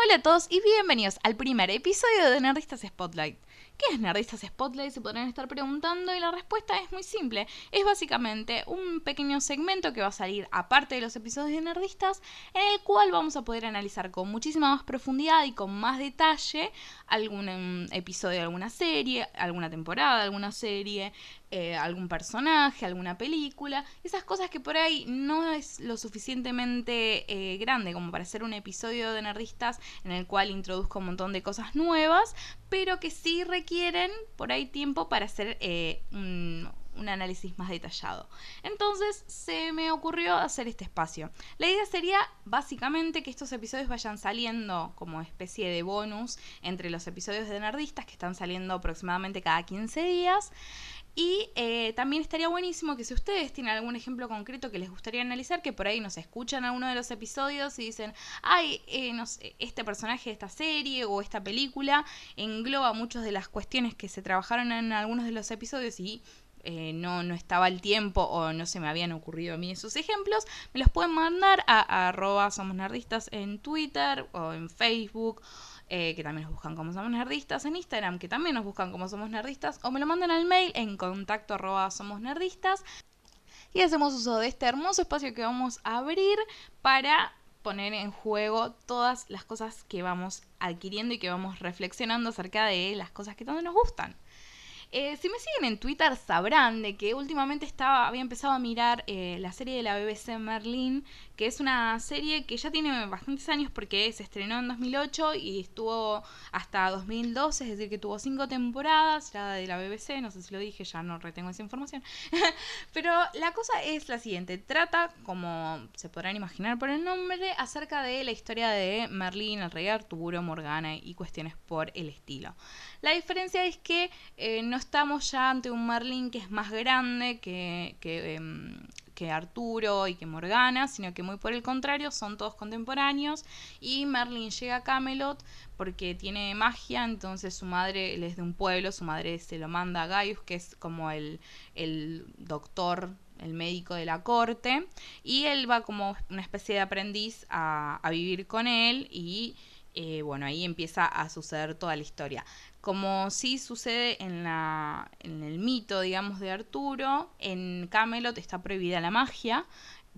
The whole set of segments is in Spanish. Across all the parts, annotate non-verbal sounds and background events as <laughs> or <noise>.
Hola a todos y bienvenidos al primer episodio de Nerdistas Spotlight. ¿Qué es Nerdistas Spotlight? Se podrían estar preguntando y la respuesta es muy simple. Es básicamente un pequeño segmento que va a salir aparte de los episodios de Nerdistas, en el cual vamos a poder analizar con muchísima más profundidad y con más detalle algún em, episodio de alguna serie, alguna temporada alguna serie, eh, algún personaje, alguna película, esas cosas que por ahí no es lo suficientemente eh, grande como para hacer un episodio de Nerdistas en el cual introduzco un montón de cosas nuevas, pero que sí requieren por ahí tiempo para hacer eh, un, un análisis más detallado. Entonces se me ocurrió hacer este espacio. La idea sería básicamente que estos episodios vayan saliendo como especie de bonus entre los episodios de Nerdistas que están saliendo aproximadamente cada 15 días. Y eh, también estaría buenísimo que si ustedes tienen algún ejemplo concreto que les gustaría analizar, que por ahí nos escuchan alguno de los episodios y dicen, ay, eh, no sé, este personaje de esta serie o esta película engloba muchas de las cuestiones que se trabajaron en algunos de los episodios y eh, no, no estaba el tiempo o no se me habían ocurrido a mí esos ejemplos, me los pueden mandar a, a arroba somos nerdistas en Twitter o en Facebook eh, que también nos buscan como somos nerdistas, en Instagram, que también nos buscan como somos nerdistas, o me lo mandan al mail en contacto arroba somos nerdistas. Y hacemos uso de este hermoso espacio que vamos a abrir para poner en juego todas las cosas que vamos adquiriendo y que vamos reflexionando acerca de las cosas que tanto nos gustan. Eh, si me siguen en Twitter sabrán de que últimamente estaba, había empezado a mirar eh, la serie de la BBC Merlin, que es una serie que ya tiene bastantes años porque se estrenó en 2008 y estuvo hasta 2012, es decir, que tuvo cinco temporadas, ya de la BBC, no sé si lo dije, ya no retengo esa información. <laughs> Pero la cosa es la siguiente, trata, como se podrán imaginar por el nombre, acerca de la historia de Merlin, el rey Arturo, Morgana y cuestiones por el estilo. La diferencia es que eh, no estamos ya ante un Merlin que es más grande que, em, que, Arturo y que Morgana, sino que muy por el contrario, son todos contemporáneos. Y Merlin llega a Camelot porque tiene magia, entonces su madre, es de un pueblo, su madre se lo manda a Gaius, que es como el, el doctor el médico de la corte, y él va como una especie de aprendiz a, a vivir con él y eh, bueno, ahí empieza a suceder toda la historia. Como sí sucede en, la, en el mito, digamos, de Arturo, en Camelot está prohibida la magia,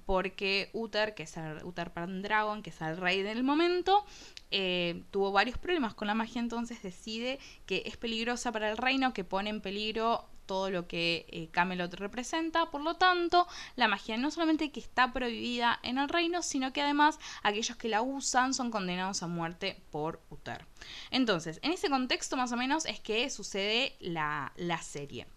porque Uther, que es el Uther Pendragon, que es el rey del momento, eh, tuvo varios problemas con la magia, entonces decide que es peligrosa para el reino, que pone en peligro todo lo que eh, Camelot representa. Por lo tanto, la magia no solamente que está prohibida en el reino, sino que además aquellos que la usan son condenados a muerte por Uther. Entonces, en ese contexto más o menos es que sucede la, la serie.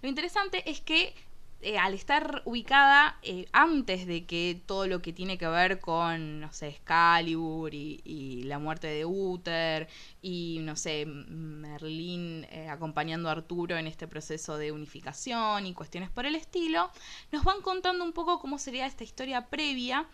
Lo interesante es que eh, al estar ubicada eh, antes de que todo lo que tiene que ver con, no sé, Excalibur y, la muerte de Uther y, no sé, Merlín eh, acompañando a Arturo en este proceso de unificación y cuestiones por el estilo, nos van contando un poco cómo sería esta historia previa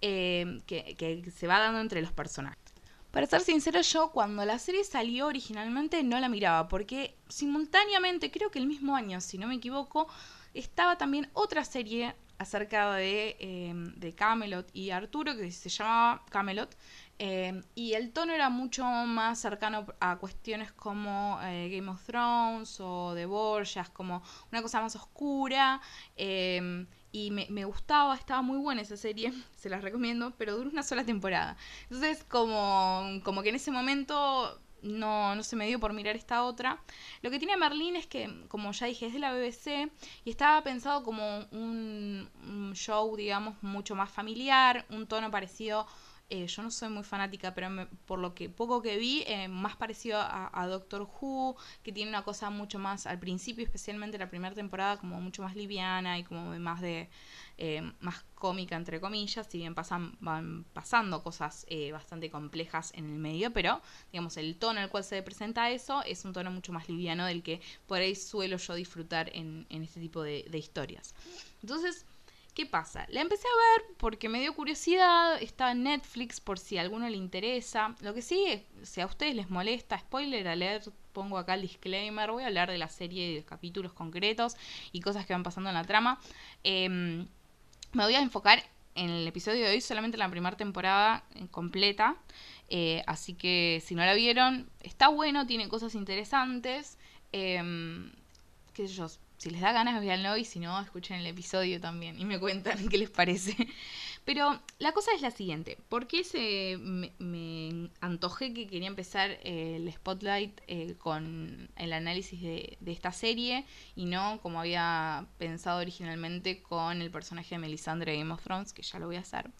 que, que se va dando entre los personajes. Para ser sincero, yo cuando la serie salió originalmente no la miraba, porque simultáneamente, creo que el mismo año, si no me equivoco, estaba también otra serie acerca de, em, de Camelot y Arturo que se llamaba Camelot. Em, y el tono era mucho más cercano a cuestiones como eh, Game of Thrones o The Borgias, como una cosa más oscura. Em, y me, me, gustaba, estaba muy buena esa serie, <laughs> se las recomiendo, pero duró una sola temporada. Entonces, como, como que en ese momento no, no se me dio por mirar esta otra. Lo que tiene Merlín es que, como ya dije, es de la BBC y estaba pensado como un, un show, digamos, mucho más familiar, un tono parecido eh, yo no soy muy fanática, pero por lo que poco que vi, eh, más parecido a, Doctor Who, que tiene una cosa mucho más, al principio, especialmente la primera temporada, como mucho más liviana y como más de eh, más cómica, entre comillas, si bien pasan, van pasando cosas bastante complejas en el medio, pero digamos, el tono el cual se presenta eso es un tono mucho más liviano del que por ahí suelo yo disfrutar en, este tipo de, historias. Entonces, ¿Qué pasa? La empecé a ver porque me dio curiosidad, está en Netflix por si a alguno le interesa. Lo que sí, si a ustedes les molesta, spoiler alert, pongo acá el disclaimer, voy a hablar de la serie y de capítulos concretos y cosas que van pasando en la trama. Em, me voy a enfocar en el episodio de hoy solamente la primera temporada eh, completa. Eh, así que si no la vieron, está bueno, tiene cosas interesantes. Eh, qué si les da ganas, véanlo y si no, escuchen el episodio también y me cuentan <laughs> qué les parece. Pero la cosa es la siguiente, ¿por qué se me, antojé que quería empezar el spotlight eh, con el análisis de, esta serie y no como había pensado originalmente con el personaje de Melisandre de Game of Thrones, que ya lo voy a hacer?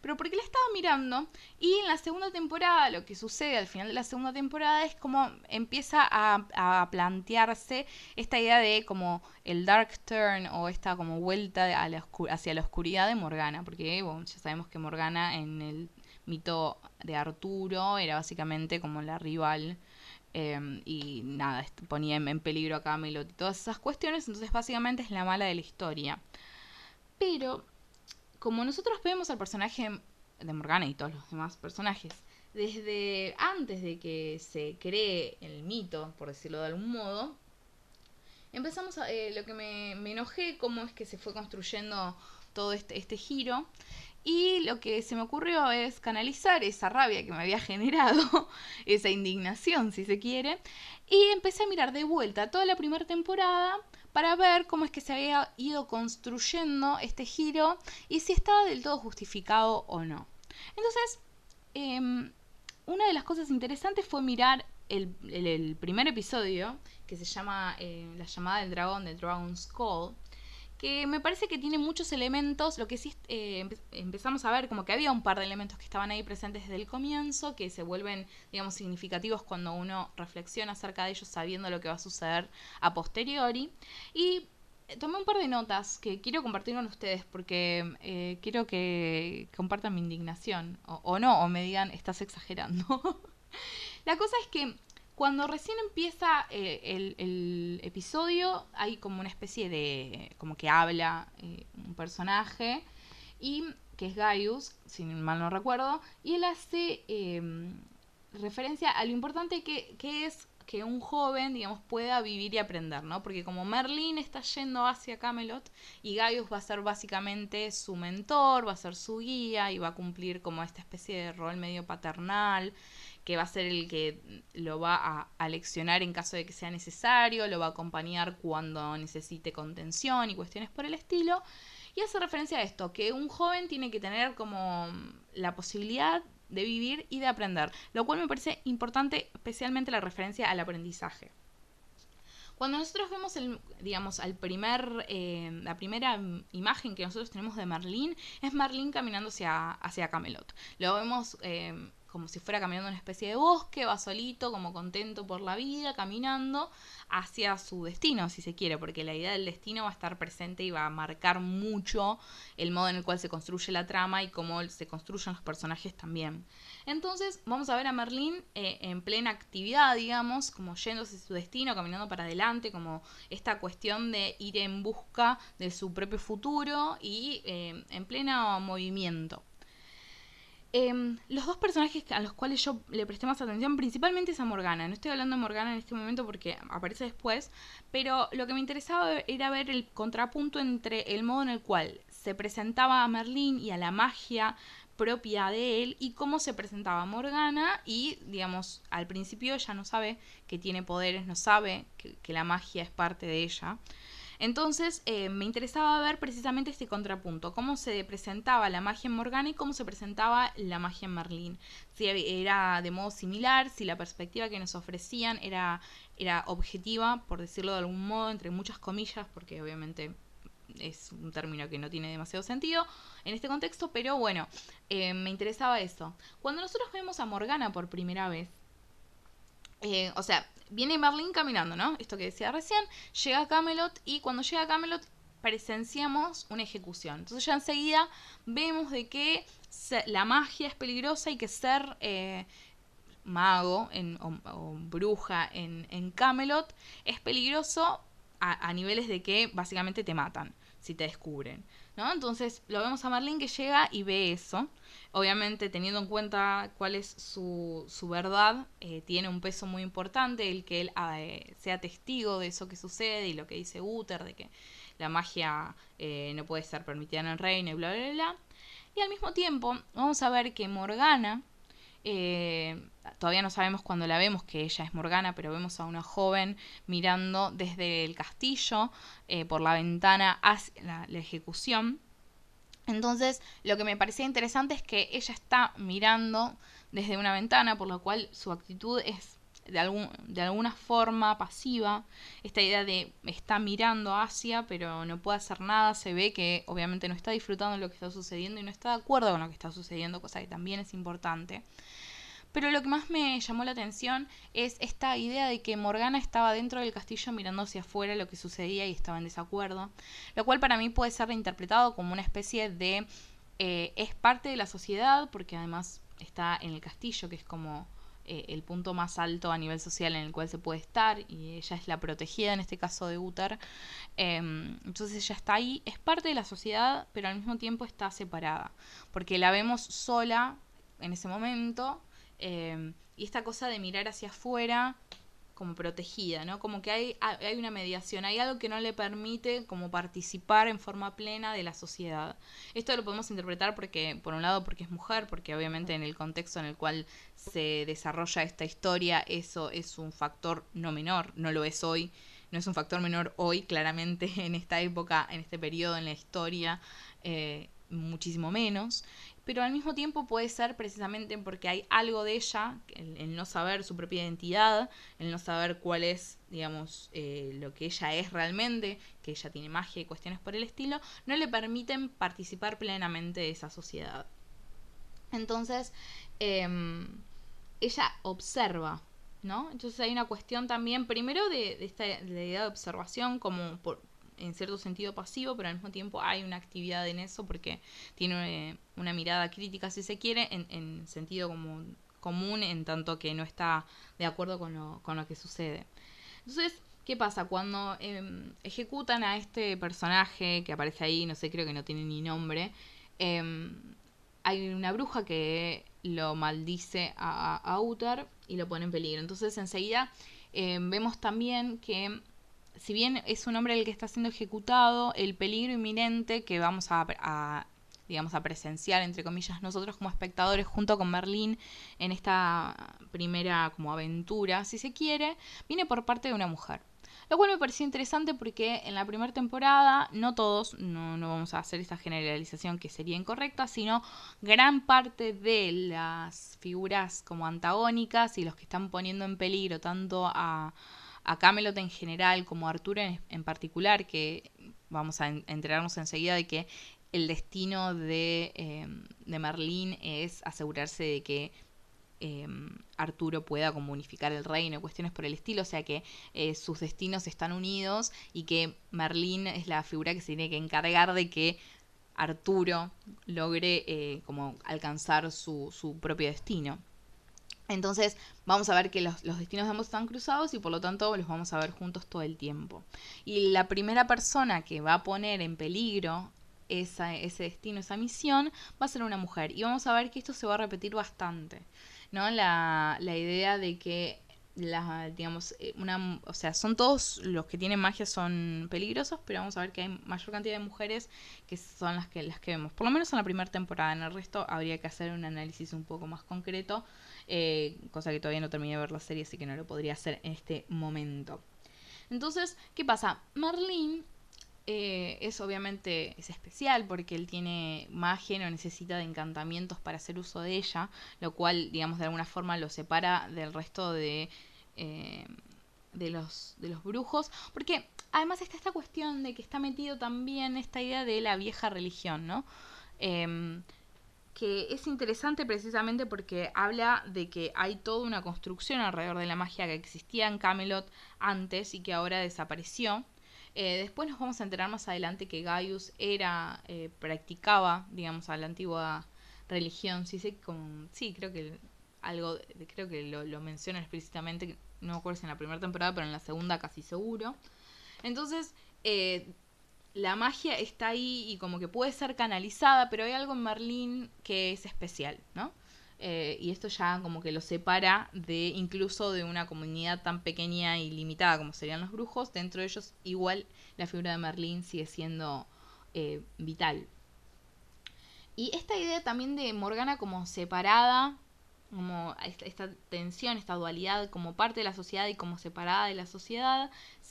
Pero porque la estaba mirando y en la segunda temporada lo que sucede al final de la segunda temporada es como empieza a, plantearse esta idea de como el dark turn o esta como vuelta hacia la oscuridad de Morgana, porque ya sabemos que Morgana en el mito de Arturo era básicamente como la rival em, y nada, ponía en peligro a Camelot y todas esas cuestiones, entonces básicamente es la mala de la historia. Pero como nosotros vemos al personaje de Morgana y todos los demás personajes desde antes de que se cree el mito, por decirlo de algún modo, empezamos a, eh, lo que me, enojé, cómo es que se fue construyendo todo este, este giro. Y lo que se me ocurrió es canalizar esa rabia que me había <laughs> generado, esa indignación, si se quiere, y empecé a mirar de vuelta toda la primera temporada para ver cómo es que se había ido construyendo este giro y si estaba del todo justificado o no. Entonces, em, una de las cosas interesantes fue mirar el, primer episodio, que se llama eh, La llamada del dragón, de Dragon's Call, que me parece que tiene muchos elementos, lo que sí eh, empezamos a ver como que había un par de elementos que estaban ahí presentes desde el comienzo, que se vuelven, digamos, significativos cuando uno reflexiona acerca de ellos sabiendo lo que va a suceder a posteriori. Y eh, tomé un par de notas que quiero compartir con ustedes porque quiero que compartan mi indignación, o, o no, o me digan, estás exagerando. <laughs> La cosa es que cuando recién empieza eh, el, episodio, hay como una especie de. como que habla eh, un personaje, y que es Gaius, si mal no recuerdo, y él hace em, referencia a lo importante que, que es que un joven, digamos, pueda vivir y aprender, ¿no? Porque como Merlin está yendo hacia Camelot y Gaius va a ser básicamente su mentor, va a ser su guía y va a cumplir como esta especie de rol medio paternal que va a ser el que lo va a, leccionar en caso de que sea necesario, lo va a acompañar cuando necesite contención y cuestiones por el estilo. Y hace referencia a esto, que un joven tiene que tener como la posibilidad de vivir y de aprender, lo cual me parece importante, especialmente la referencia al aprendizaje. Cuando nosotros vemos digamos, eh, la primera imagen que nosotros tenemos de Merlín, es Merlín caminando hacia, hacia Camelot. Lo vemos eh, como si fuera caminando una especie de bosque, va solito, como contento por la vida, caminando hacia su destino, si se quiere, porque la idea del destino va a estar presente y va a marcar mucho el modo en el cual se construye la trama y cómo se construyen los personajes también. Entonces vamos a ver a Merlín eh, en plena actividad, digamos, como yéndose a su destino, caminando para adelante, como esta cuestión de ir en busca de su propio futuro y eh, en pleno movimiento. Em, los dos personajes a los cuales yo le presté más atención, principalmente es a Morgana. No estoy hablando de Morgana en este momento porque aparece después, pero lo que me interesaba era ver el contrapunto entre el modo en el cual se presentaba a Merlín y a la magia propia de él y cómo se presentaba Morgana y, digamos, al principio ella no sabe que tiene poderes, no sabe que la magia es parte de ella. Entonces eh, me interesaba ver precisamente este contrapunto, cómo se presentaba la magia en Morgana y cómo se presentaba la magia en Merlín. Si era de modo similar, si la perspectiva que nos ofrecían era, era objetiva, por decirlo de algún modo, entre muchas comillas, porque obviamente es un término que no tiene demasiado sentido en este contexto, pero bueno, eh, me interesaba eso. Cuando nosotros vemos a Morgana por primera vez, eh, o sea, viene Merlin caminando, ¿no? Esto que decía recién, llega a Camelot y cuando llega a Camelot presenciamos una ejecución. Entonces ya enseguida vemos de que la magia es peligrosa y que ser eh, mago o, bruja en, Camelot es peligroso a niveles de que básicamente te matan si te descubren. ¿No? Entonces lo vemos a Merlin que llega y ve eso. Obviamente teniendo en cuenta cuál es su, su verdad, eh, tiene un peso muy importante el que él ah, eh, sea testigo de eso que sucede y lo que dice Uther, de que la magia eh, no puede ser permitida en el reino y bla, bla, bla. Y al mismo tiempo vamos a ver que Morgana, eh, todavía no sabemos cuándo la vemos que ella es Morgana, pero vemos a una joven mirando desde el castillo eh, por la ventana hacia la, ejecución. Entonces, lo que me parecía interesante es que ella está mirando desde una ventana, por lo cual su actitud es de, de alguna forma pasiva. Esta idea de está mirando hacia, pero no puede hacer nada, se ve que obviamente no está disfrutando de lo que está sucediendo y no está de acuerdo con lo que está sucediendo, cosa que también es importante. Pero lo que más me llamó la atención es esta idea de que Morgana estaba dentro del castillo mirando hacia afuera lo que sucedía y estaba en desacuerdo, lo cual para mí puede ser reinterpretado como una especie de eh, es parte de la sociedad porque además está en el castillo que es como eh, el punto más alto a nivel social en el cual se puede estar y ella es la protegida en este caso de Uther. Em, entonces ella está ahí, es parte de la sociedad, pero al mismo tiempo está separada, porque la vemos sola en ese momento em, y esta cosa de mirar hacia afuera como protegida, ¿no? Como que hay, hay una mediación, hay algo que no le permite como participar en forma plena de la sociedad. Esto lo podemos interpretar porque, por un lado, porque es mujer, porque obviamente en el contexto en el cual se desarrolla esta historia, eso es un factor no menor, no lo es hoy, no es un factor menor hoy, claramente <laughs> en esta época, en este periodo en la historia, eh, muchísimo menos pero al mismo tiempo puede ser precisamente porque hay algo de ella, el, no saber su propia identidad, el no saber cuál es, digamos, eh, lo que ella es realmente, que ella tiene magia y cuestiones por el estilo, no le permiten participar plenamente de esa sociedad. Entonces, em, ella observa, ¿no? Entonces hay una cuestión también, primero de, esta idea de observación como por, en cierto sentido pasivo, pero al mismo tiempo hay una actividad en eso porque tiene eh, una mirada crítica, si se quiere, en, en sentido como común, en tanto que no está de acuerdo con lo, con lo que sucede. Entonces, ¿qué pasa? Cuando em, ejecutan a este personaje que aparece ahí, no sé, creo que no tiene ni nombre, em, hay una bruja que lo maldice a, a Uther y lo pone en peligro. Entonces, enseguida em, vemos también que si bien es un hombre el que está siendo ejecutado, el peligro inminente que vamos a, digamos, a presenciar, entre comillas, nosotros como espectadores junto con Merlín en esta primera como aventura, si se quiere, viene por parte de una mujer. Lo cual me pareció interesante porque en la primera temporada, no todos, no, no vamos a hacer esta generalización que sería incorrecta, sino gran parte de las figuras como antagónicas y los que están poniendo en peligro tanto a, a Camelot en general como a Arturo en, particular, que vamos a enterarnos enseguida de que el destino de, em, de Merlín es asegurarse de que em, Arturo pueda como unificar el reino, cuestiones por el estilo, o sea que eh, sus destinos están unidos y que Merlín es la figura que se tiene que encargar de que Arturo logre eh, como alcanzar su, su propio destino. Entonces vamos a ver que los, destinos de ambos están cruzados y por lo tanto los vamos a ver juntos todo el tiempo. Y la primera persona que va a poner en peligro ese destino, esa misión, va a ser una mujer. Y vamos a ver que esto se va a repetir bastante. ¿no? La, la idea de que la, digamos, eh, una, o sea, son todos los que tienen magia son peligrosos, pero vamos a ver que hay mayor cantidad de mujeres que son las que las que vemos, por lo menos en la primera temporada. En el resto habría que hacer un análisis un poco más concreto eh, cosa que todavía no terminé de ver la serie, así que no lo podría hacer en este momento. Entonces, ¿qué pasa? Merlin eh, es obviamente es especial porque él tiene magia, no necesita de encantamientos para hacer uso de ella, lo cual, digamos, de alguna forma lo separa del resto de, eh, de, los, de los brujos, porque además está esta cuestión de que está metido también esta idea de la vieja religión, ¿no? Em, que es interesante precisamente porque habla de que hay toda una construcción alrededor de la magia que existía en Camelot antes y que ahora desapareció. Eh, después nos vamos a enterar más adelante que Gaius era, eh, practicaba, digamos, a la antigua religión. Sí, sé, sí creo que algo, creo que lo, lo menciona explícitamente, no me acuerdo si en la primera temporada, pero en la segunda casi seguro. Entonces, eh, la magia está ahí y como que puede ser canalizada, pero hay algo en Merlín que es especial, ¿no? Eh, y esto ya como que lo separa de incluso de una comunidad tan pequeña y limitada como serían los brujos. Dentro de ellos igual la figura de Merlín sigue siendo eh, vital. Y esta idea también de Morgana como separada, como esta tensión, esta dualidad como parte de la sociedad y como separada de la sociedad,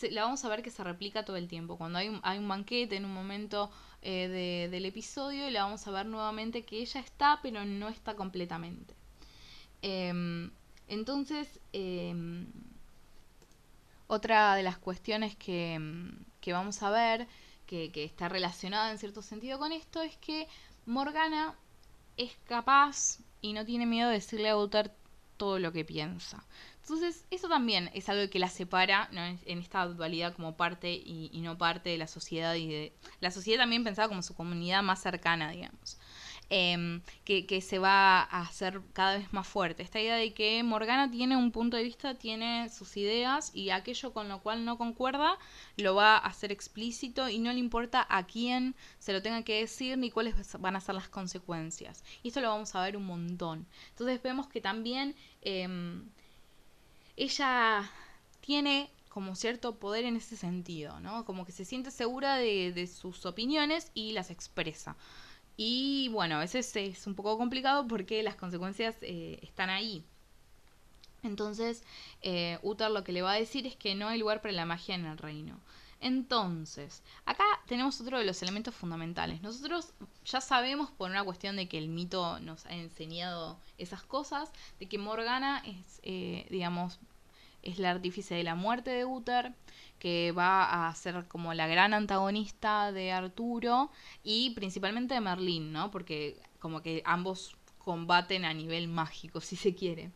la vamos a ver que se replica todo el tiempo. Cuando hay un, banquete en un momento eh, del episodio, la vamos a ver nuevamente que ella está, pero no está completamente. Em, entonces, em, otra de las cuestiones que, que vamos a ver, que, que está relacionada en cierto sentido con esto, es que Morgana es capaz y no tiene miedo de decirle a Uther todo lo que piensa. Entonces, eso también es algo que la separa en esta dualidad como parte y, y, no parte de la sociedad y de la sociedad también pensada como su comunidad más cercana, digamos. Em, que, se va a hacer cada vez más fuerte. Esta idea de que Morgana tiene un punto de vista, tiene sus ideas y aquello con lo cual no concuerda lo va a hacer explícito y no le importa a quién se lo tenga que decir ni cuáles van a ser las consecuencias. Y esto lo vamos a ver un montón. Entonces vemos que también em, ella tiene como cierto poder en ese sentido, ¿no? Como que se siente segura de, de sus opiniones y las expresa. Y bueno, a veces es un poco complicado porque las consecuencias eh, están ahí. Entonces, eh, Uther lo que le va a decir es que no hay lugar para la magia en el reino. Entonces, acá tenemos otro de los elementos fundamentales. Nosotros ya sabemos por una cuestión de que el mito nos ha enseñado esas cosas, de que Morgana es, eh, digamos, es la artífice de la muerte de Uther, que va a ser como la gran antagonista de Arturo y principalmente de Merlín, ¿no? Porque como que ambos combaten a nivel mágico, <laughs> si se quiere.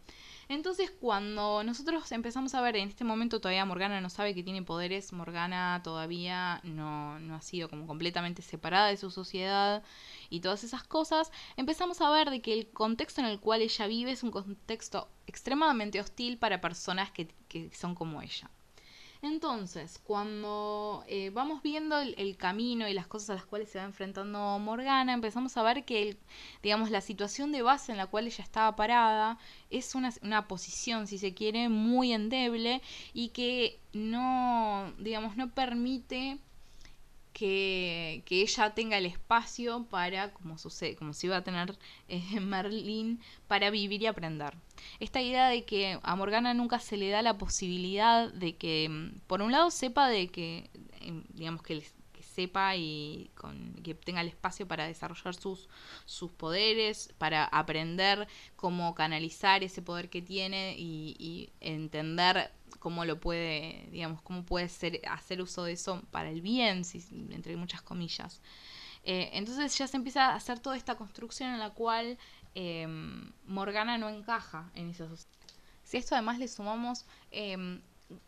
Entonces, cuando nosotros empezamos a ver, en este momento todavía Morgana no sabe que tiene poderes, Morgana todavía no, no, ha sido como completamente separada de su sociedad y todas esas cosas, empezamos a ver de que el contexto en el cual ella vive es un contexto extremadamente hostil para personas que, que son como ella. Entonces, cuando eh, vamos viendo el, camino y las cosas a las cuales se va enfrentando Morgana, empezamos a ver que, el, digamos, la situación de base en la cual ella estaba parada es una, una posición, si se quiere, muy endeble y que no, digamos, no permite que, ella tenga el espacio para, como sucede, como si iba a tener eh, <laughs> Merlín, para vivir y aprender. Esta idea de que a Morgana nunca se le da la posibilidad de que, mm, por un lado, sepa de que, em, digamos, que, sepa y con, que tenga el espacio para desarrollar sus, sus poderes, para aprender cómo canalizar ese poder que tiene y entender cómo lo puede, digamos, cómo puede ser, hacer uso de eso para el bien, si, entre muchas comillas. Eh, entonces ya se empieza a hacer toda esta construcción en la cual em, Morgana no encaja en esa sociedad. Si a esto además le sumamos em,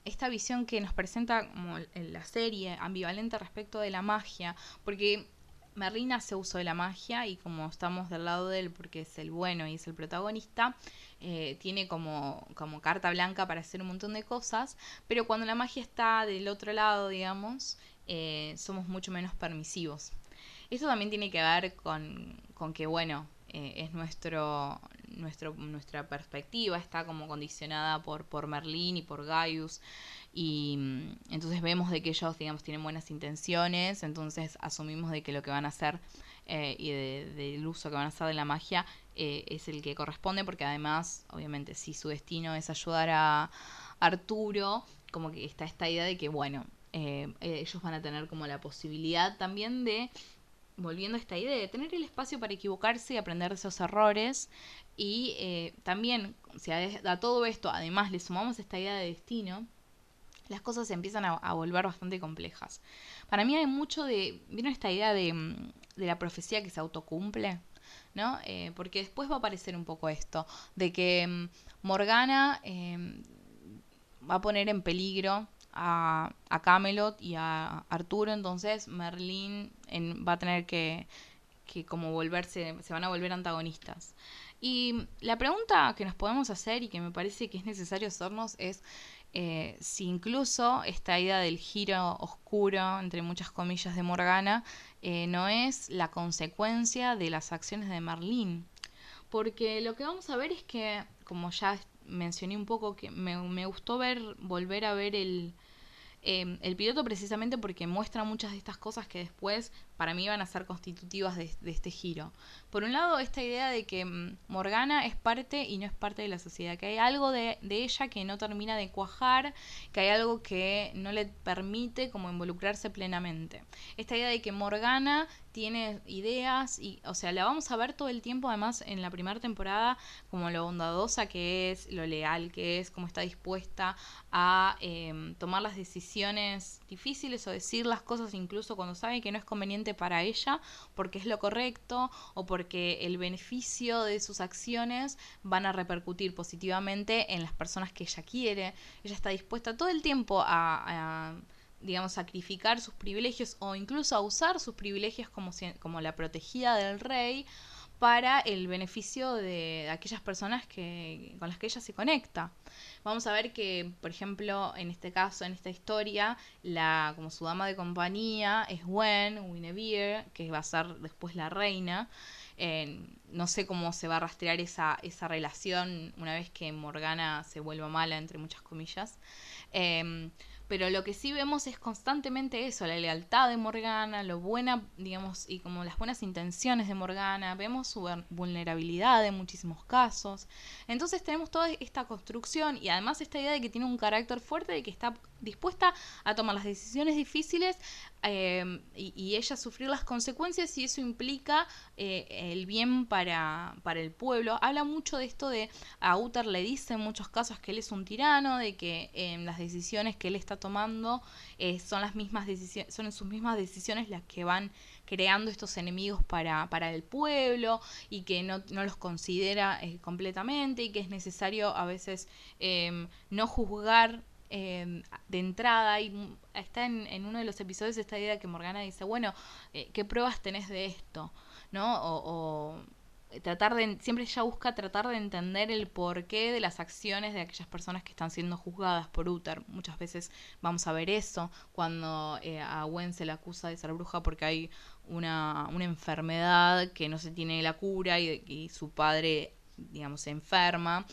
esta visión que nos presenta como la serie, ambivalente respecto de la magia, porque Merlin hace uso de la magia y como estamos del lado de él porque es el bueno y es el protagonista, eh, tiene como, como carta blanca para hacer un montón de cosas, pero cuando la magia está del otro lado, digamos, eh, somos mucho menos permisivos. Eso también tiene que ver con, con que, bueno, eh, es nuestro, nuestro, nuestra perspectiva, está como condicionada por, por Merlín y por Gaius. Y mm, entonces vemos de que ellos, digamos, tienen buenas intenciones, entonces asumimos de que lo que van a hacer eh, y del uso que van a hacer de la magia eh, es el que corresponde, porque además, obviamente, si su destino es ayudar a Arturo, como que está esta idea de que, bueno, eh, ellos van a tener como la posibilidad también de volviendo a esta idea de tener el espacio para equivocarse y aprender de esos errores. Y también, si a, todo esto además le sumamos esta idea de destino, las cosas se empiezan a, volver bastante complejas. Para mí hay mucho de, ¿vieron esta idea de, mm, de la profecía que se autocumple? ¿No? Eh, porque después va a aparecer un poco esto, de que mm, Morgana em, va a poner en peligro a, a, Camelot y a Arturo, entonces Merlín va a tener que, que como volverse, se van a volver antagonistas. Y la pregunta que nos podemos hacer y que me parece que es necesario hacernos es eh, si incluso esta idea del giro oscuro, entre muchas comillas, de Morgana, eh, no es la consecuencia de las acciones de Merlín. Porque lo que vamos a ver es que, como ya mencioné un poco, que me, gustó ver, volver a ver el, em, el piloto precisamente porque muestra muchas de estas cosas que después para mí van a ser constitutivas de, este giro. Por un lado, esta idea de que mm, Morgana es parte y no es parte de la sociedad, que hay algo de, ella que no termina de cuajar, que hay algo que no le permite como involucrarse plenamente. Esta idea de que Morgana tiene ideas y, o sea, la vamos a ver todo el tiempo, además en la primera temporada, como lo bondadosa que es, lo leal que es, cómo está dispuesta a em, tomar las decisiones difíciles o decir las cosas incluso cuando sabe que no es conveniente para ella, porque es lo correcto o porque el beneficio de sus acciones van a repercutir positivamente en las personas que ella quiere. Ella está dispuesta todo el tiempo a digamos, sacrificar sus privilegios o incluso a usar sus privilegios como, como la protegida del rey para el beneficio de aquellas personas que, con las que ella se conecta. Vamos a ver que, por ejemplo, en este caso, en esta historia, la como su dama de compañía es Gwen, Guinevere, que va a ser después la reina. no sé cómo se va a rastrear esa, esa relación una vez que Morgana se vuelva mala, entre muchas comillas. Em, pero lo que sí vemos es constantemente eso, la lealtad de Morgana, lo buena, digamos, y como las buenas intenciones de Morgana, vemos su vulnerabilidad en muchísimos casos. Entonces tenemos toda esta construcción y además esta idea de que tiene un carácter fuerte, de que está dispuesta a tomar las decisiones difíciles em, y, ella sufrir las consecuencias y eso implica eh, el bien para, para, el pueblo. Habla mucho de esto de, a Uther le dice en muchos casos que él es un tirano, de que em, las decisiones que él está tomando eh, son las mismas decisiones, son sus mismas decisiones las que van creando estos enemigos para, para el pueblo y que no, no los considera eh, completamente y que es necesario a veces em, no juzgar Em, de entrada y está en, uno de los episodios esta idea que Morgana dice, bueno, eh, ¿qué pruebas tenés de esto? ¿No? O, tratar de, siempre ella busca tratar de entender el porqué de las acciones de aquellas personas que están siendo juzgadas por Uther. Muchas veces vamos a ver eso cuando eh, a Gwen se le acusa de ser bruja porque hay una, una enfermedad que no se tiene la cura y, y su padre, digamos, se enferma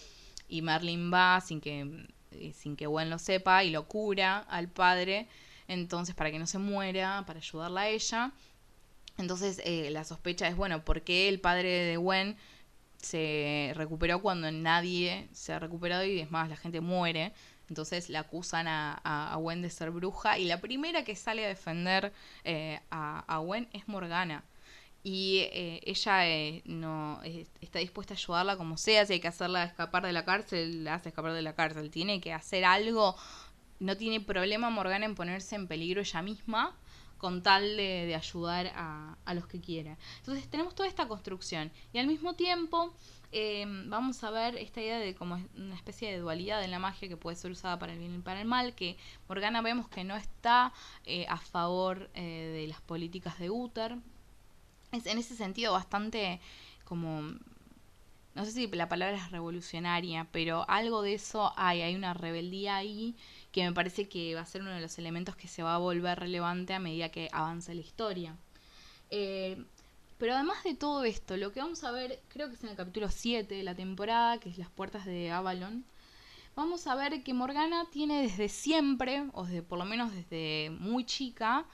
y Merlin va sin que eh, sin que Gwen lo sepa, y lo cura al padre, entonces para que no se muera, para ayudarla a ella. Entonces eh, la sospecha es, bueno, ¿por qué el padre de Gwen se recuperó cuando nadie se ha recuperado y es más, la gente muere? Entonces la acusan a, a, Gwen de ser bruja y la primera que sale a defender eh, a, a Gwen es Morgana. Y eh, ella eh, no eh, está dispuesta a ayudarla como sea, si hay que hacerla escapar de la cárcel, la hace escapar de la cárcel, tiene que hacer algo, no tiene problema Morgana en ponerse en peligro ella misma con tal de, ayudar a, los que quiera. Entonces tenemos toda esta construcción y al mismo tiempo vamos a ver esta idea de como una especie de dualidad en la magia que puede ser usada para el bien y para el mal, que Morgana vemos que no está a favor de las políticas de Uther, es en ese sentido bastante como no sé si la palabra es revolucionaria, pero algo de eso hay, hay una rebeldía ahí que me parece que va a ser uno de los elementos que se va a volver relevante a medida que avance la historia. Eh, pero además de todo esto, lo que vamos a ver, creo que es en el capítulo 7 de la temporada, que es las puertas de Avalon, vamos a ver que Morgana tiene desde siempre, o desde, por lo menos desde muy chica,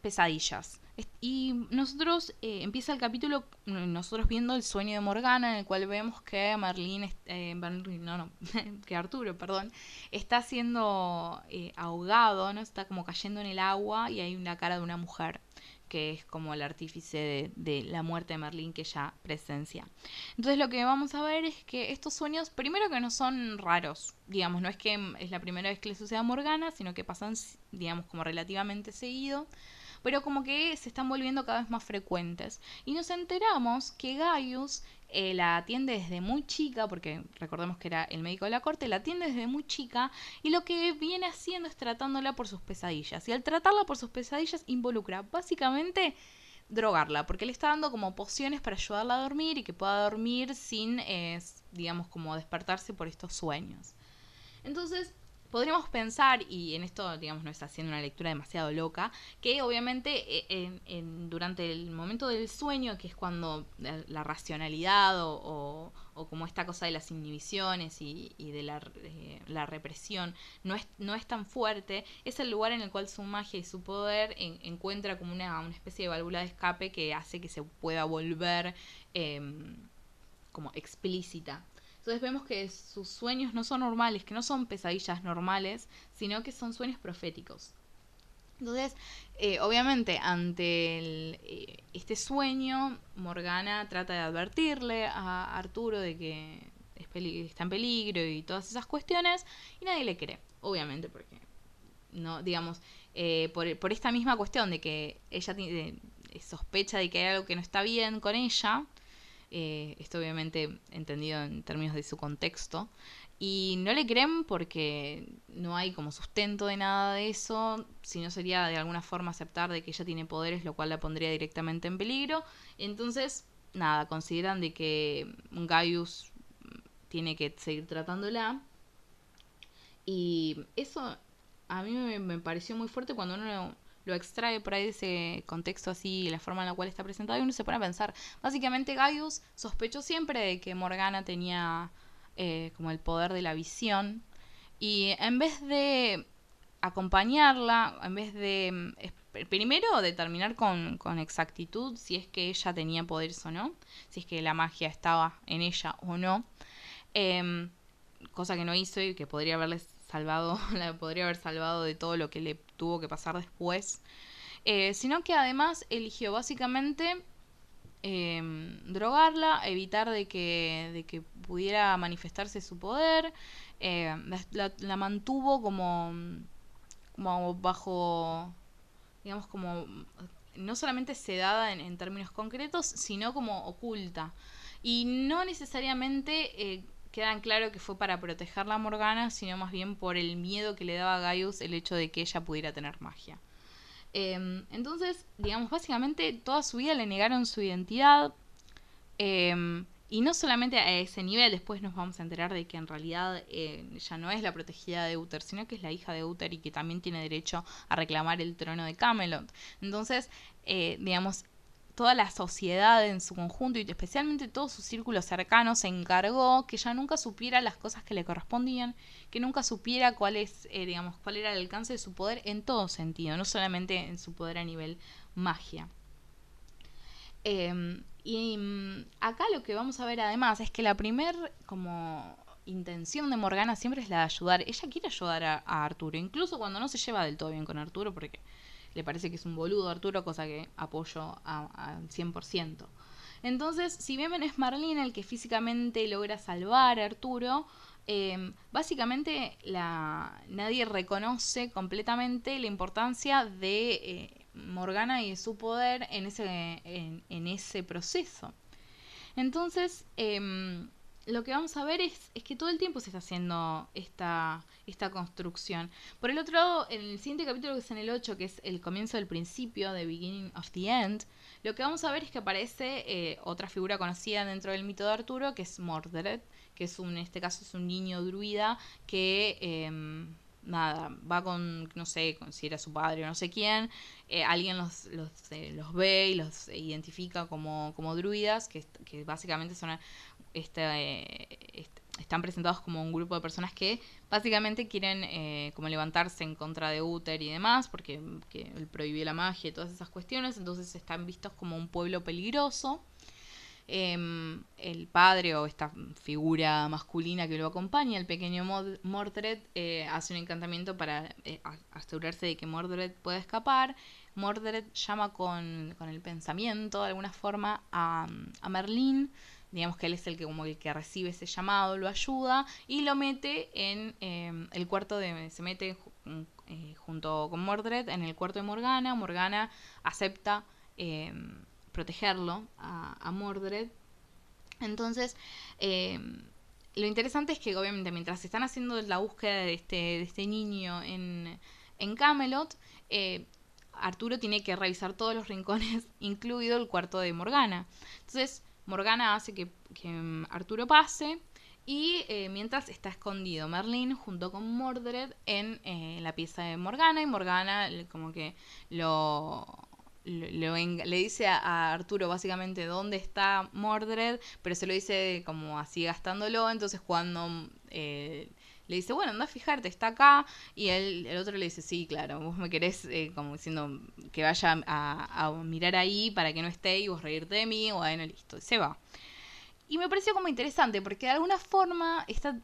pesadillas. Y nosotros, eh, empieza el capítulo, nosotros viendo el sueño de Morgana, en el cual vemos que Merlín, eh, no, no, <laughs> que Arturo, perdón, está siendo eh, ahogado, ¿no? Está como cayendo en el agua y hay una cara de una mujer que es como el artífice de, la muerte de Merlín que ella presencia. Entonces lo que vamos a ver es que estos sueños, primero que no son raros, digamos, no es que es la primera vez que le sucede a Morgana, sino que pasan, digamos, como relativamente seguido pero como que se están volviendo cada vez más frecuentes. Y nos enteramos que Gaius eh, la atiende desde muy chica, porque recordemos que era el médico de la corte, la atiende desde muy chica y lo que viene haciendo es tratándola por sus pesadillas. Y al tratarla por sus pesadillas involucra básicamente drogarla, porque le está dando como pociones para ayudarla a dormir y que pueda dormir sin, eh, digamos, como despertarse por estos sueños. Entonces, podríamos pensar, y en esto, digamos, no está haciendo una lectura demasiado loca, que obviamente eh, en, durante el momento del sueño, que es cuando la, racionalidad o, como esta cosa de las inhibiciones y, de la, eh, la, represión no es, no es tan fuerte, es el lugar en el cual su magia y su poder encuentra como una, una, especie de válvula de escape que hace que se pueda volver em, como explícita. Entonces vemos que sus sueños no son normales, que no son pesadillas normales, sino que son sueños proféticos. Entonces, eh, obviamente, ante eh, este sueño, Morgana trata de advertirle a Arturo de que está en peligro y todas esas cuestiones, y nadie le cree, obviamente, porque, no digamos, eh, por, por, esta misma cuestión de que ella tiene, sospecha de que hay algo que no está bien con ella, eh, esto obviamente entendido en términos de su contexto. Y no le creen porque no hay como sustento de nada de eso, sino sería de alguna forma aceptar de que ella tiene poderes, lo cual la pondría directamente en peligro. Entonces, nada, consideran de que Gaius tiene que seguir tratándola. Y eso a mí me, me pareció muy fuerte cuando uno lo extrae por ahí ese contexto así, la forma en la cual está presentado, y uno se pone a pensar. Básicamente Gaius sospechó siempre de que Morgana tenía eh, como el poder de la visión, y en vez de acompañarla, en vez de mm, primero determinar con, con, exactitud si es que ella tenía poderes o no, si es que la magia estaba en ella o no, em, cosa que no hizo y que podría haberles salvado, <laughs> la podría haber salvado de todo lo que le tuvo que pasar después, eh, sino que además eligió básicamente em, drogarla, evitar de que, de que pudiera manifestarse su poder, eh, la, mantuvo como, como bajo, digamos, como no solamente sedada en, términos concretos, sino como oculta. Y no necesariamente eh, quedan claro que fue para protegerla a Morgana, sino más bien por el miedo que le daba a Gaius el hecho de que ella pudiera tener magia. Em, entonces, digamos, básicamente toda su vida le negaron su identidad. Em, y no solamente a ese nivel, después nos vamos a enterar de que en realidad eh, ella no es la protegida de Uther, sino que es la hija de Uther y que también tiene derecho a reclamar el trono de Camelot. Entonces, eh, digamos, toda la sociedad en su conjunto y especialmente todo su círculo cercano se encargó que ella nunca supiera las cosas que le correspondían, que nunca supiera cuál es, eh, digamos, cuál era el alcance de su poder en todo sentido, no solamente en su poder a nivel magia. Em, y mm, acá lo que vamos a ver además es que la primer como intención de Morgana siempre es la de ayudar. Ella quiere ayudar a, a Arturo, incluso cuando no se lleva del todo bien con Arturo, porque le parece que es un boludo Arturo, cosa que apoyo al 100%. Entonces, si bien es Marlene el que físicamente logra salvar a Arturo, em, básicamente la, nadie reconoce completamente la importancia de eh, Morgana y de su poder en ese, en, ese proceso. Entonces, em, lo que vamos a ver es, es, que todo el tiempo se está haciendo esta, esta construcción. Por el otro lado, en el siguiente capítulo, que es en el 8, que es el comienzo del principio, The Beginning of the End, lo que vamos a ver es que aparece eh, otra figura conocida dentro del mito de Arturo, que es Mordred, que es un, en este caso es un niño druida que... Em, nada, va con, no sé, si era su padre o no sé quién, eh, alguien los, los, eh, los, ve y los identifica como, como druidas, que, que básicamente son este, están presentados como un grupo de personas que básicamente quieren eh, como levantarse en contra de Uther y demás, porque él prohibió la magia y todas esas cuestiones, entonces están vistos como un pueblo peligroso. Em, el padre o esta figura masculina que lo acompaña, el pequeño Mordred, eh, hace un encantamiento para eh, asegurarse de que Mordred pueda escapar. Mordred llama con, con el pensamiento de alguna forma a, a Merlín digamos que él es el que como el que recibe ese llamado, lo ayuda y lo mete en em, el cuarto de, se mete eh, junto con Mordred en el cuarto de Morgana, Morgana acepta em, protegerlo a, Mordred, entonces em, lo interesante es que obviamente mientras están haciendo la búsqueda de este, de este niño en, en Camelot, eh, Arturo tiene que revisar todos los rincones, <laughs> incluido el cuarto de Morgana. Entonces, Morgana hace que, mm, Arturo pase Y eh, mientras está escondido Merlín junto con Mordred en eh, la pieza de Morgana y Morgana como que lo, le dice a, Arturo básicamente dónde está Mordred, pero se lo dice como así gastándolo, entonces cuando eh, le dice, bueno, anda a fijarte, está acá, y él, el otro le dice, sí, claro, vos me querés eh, como diciendo que vaya a, mirar ahí para que no esté y vos reírte de mí, bueno, listo, se va. Y me pareció como interesante, porque de alguna forma está,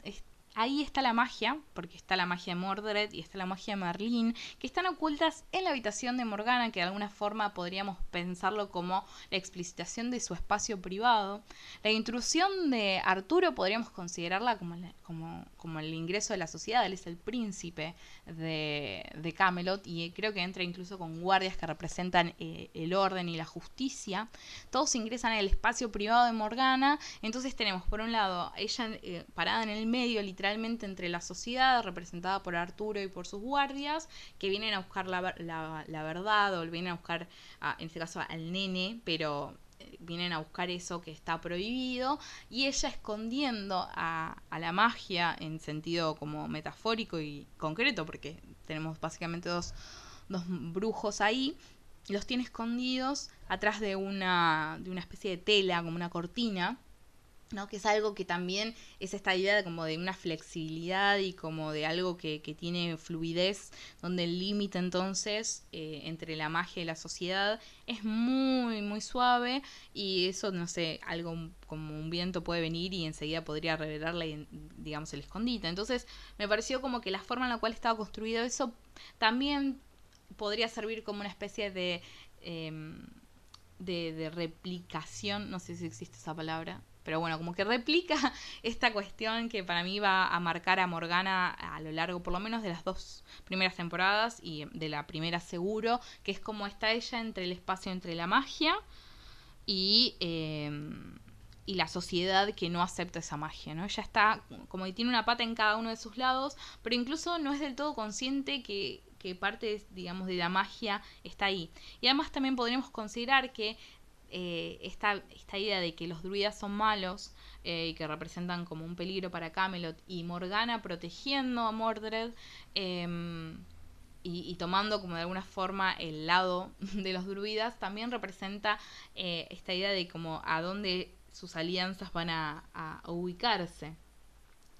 ahí está la magia, porque está la magia de Mordred y está la magia de que están ocultas en la habitación de Morgana, que de alguna forma podríamos pensarlo como la explicitación de su espacio privado. La intrusión de Arturo podríamos considerarla como, como, como el ingreso de la sociedad, él es el príncipe de, Camelot y creo que entra incluso con guardias que representan eh, el orden y la justicia. Todos ingresan el espacio privado de Morgana, entonces tenemos por un lado ella eh, parada en el medio, literalmente, entre la sociedad, representada por Arturo y por sus guardias, que vienen a buscar la, verdad o vienen a buscar, en este caso, al nene, pero eh, vienen a buscar eso que está prohibido y ella escondiendo a, la magia en sentido como metafórico y concreto porque tenemos básicamente dos, dos brujos ahí los tiene escondidos atrás de una, de una especie de tela como una cortina ¿no? que es algo que también es esta idea de como de una flexibilidad y como de algo que, que tiene fluidez, donde el límite entonces eh, entre la magia y la sociedad es muy, muy suave y eso, no sé, algo como un viento puede venir y enseguida podría revelarle, digamos, el escondite. Entonces me pareció como que la forma en la cual estaba construido eso también podría servir como una especie de... Em, de, de replicación, no sé si existe esa palabra, pero bueno, como que replica <laughs> esta cuestión que para mí va a marcar a Morgana a lo largo por lo menos de las dos primeras temporadas y de la primera seguro, que es como está ella entre el espacio entre la magia y... Em, y la sociedad que no acepta esa magia, ¿no? Ella está como que tiene una pata en cada uno de sus lados, pero incluso no es del todo consciente que, que parte, digamos, de la magia está ahí. Y además también podríamos considerar que eh, esta, esta, idea de que los druidas son malos eh, y que representan como un peligro para Camelot y Morgana protegiendo a Mordred em, y, tomando como de alguna forma el lado <laughs> de los druidas también representa eh, esta idea de como a dónde sus alianzas van a, ubicarse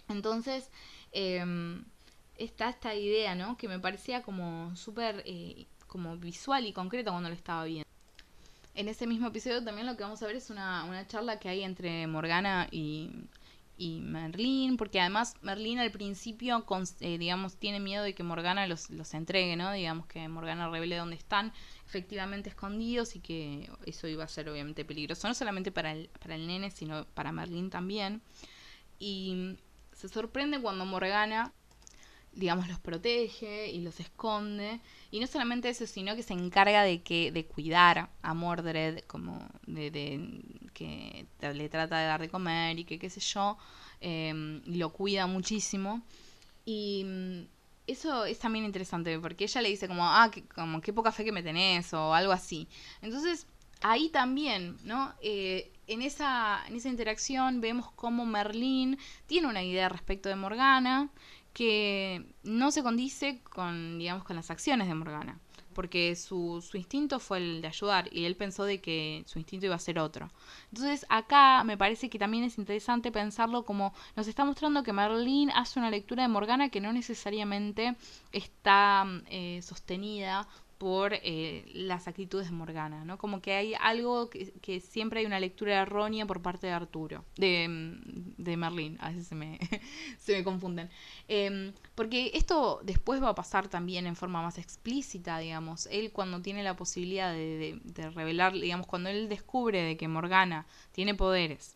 entonces em, está esta idea ¿no? que me parecía como súper como visual y concreta cuando lo estaba viendo en ese mismo episodio también lo que vamos a ver es una, una charla que hay entre Morgana y, y Merlín, porque además Merlín al principio, eh, digamos, tiene miedo de que Morgana los, los entregue, ¿no? Digamos que Morgana revele dónde están efectivamente escondidos y que eso iba a ser obviamente peligroso, no solamente para el, para el nene, sino para Merlín también. Y se sorprende cuando Morgana digamos, los protege y los esconde. Y no solamente eso, sino que se encarga de que de cuidar a Mordred, como de, de que le trata de dar de comer y que qué sé yo, y lo cuida muchísimo. Y mm, eso es también interesante, porque ella le dice como, ah, que, como qué poca fe que me tenés, o algo así. Entonces, ahí también, ¿no? Eh, en esa, en esa interacción vemos cómo Merlín tiene una idea respecto de Morgana que no se condice con, digamos, con las acciones de Morgana, porque su, su instinto fue el de ayudar y él pensó de que su instinto iba a ser otro. Entonces acá me parece que también es interesante pensarlo como nos está mostrando que Merlín hace una lectura de Morgana que no necesariamente está eh, sostenida por eh, las actitudes de Morgana, ¿no? Como que hay algo que, siempre hay una lectura errónea por parte de Arturo, de, mm, de Merlín, a veces se me, <laughs> se me confunden. Em, porque esto después va a pasar también en forma más explícita, digamos. Él cuando tiene la posibilidad de, de, revelar, digamos, cuando él descubre de que Morgana tiene poderes,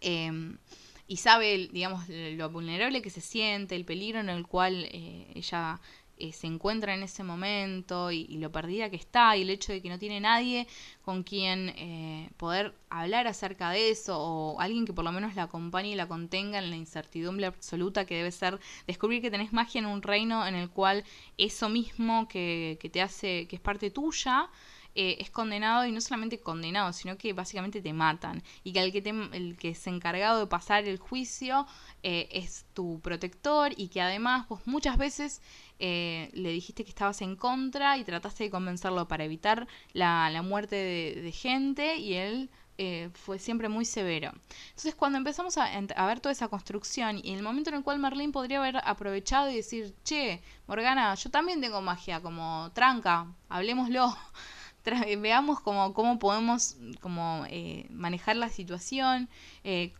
em, y sabe, digamos, lo vulnerable que se siente, el peligro en el cual eh, ella eh, se encuentra en ese momento y, lo perdida que está y el hecho de que no tiene nadie con quien eh, poder hablar acerca de eso o alguien que por lo menos la acompañe y la contenga en la incertidumbre absoluta que debe ser descubrir que tenés magia en un reino en el cual eso mismo que, que te hace, que es parte tuya, eh, es condenado y no solamente condenado, sino que básicamente te matan. Y que el que, te, el que es encargado de pasar el juicio eh, es tu protector y que además vos muchas veces eh, le dijiste que estabas en contra y trataste de convencerlo para evitar la, muerte de, de gente y él eh, fue siempre muy severo. Entonces cuando empezamos a, a, ver toda esa construcción y el momento en el cual Merlín podría haber aprovechado y decir, che, Morgana, yo también tengo magia, como tranca, hablemoslo, <laughs> veamos cómo, cómo podemos como, eh, manejar la situación, eh,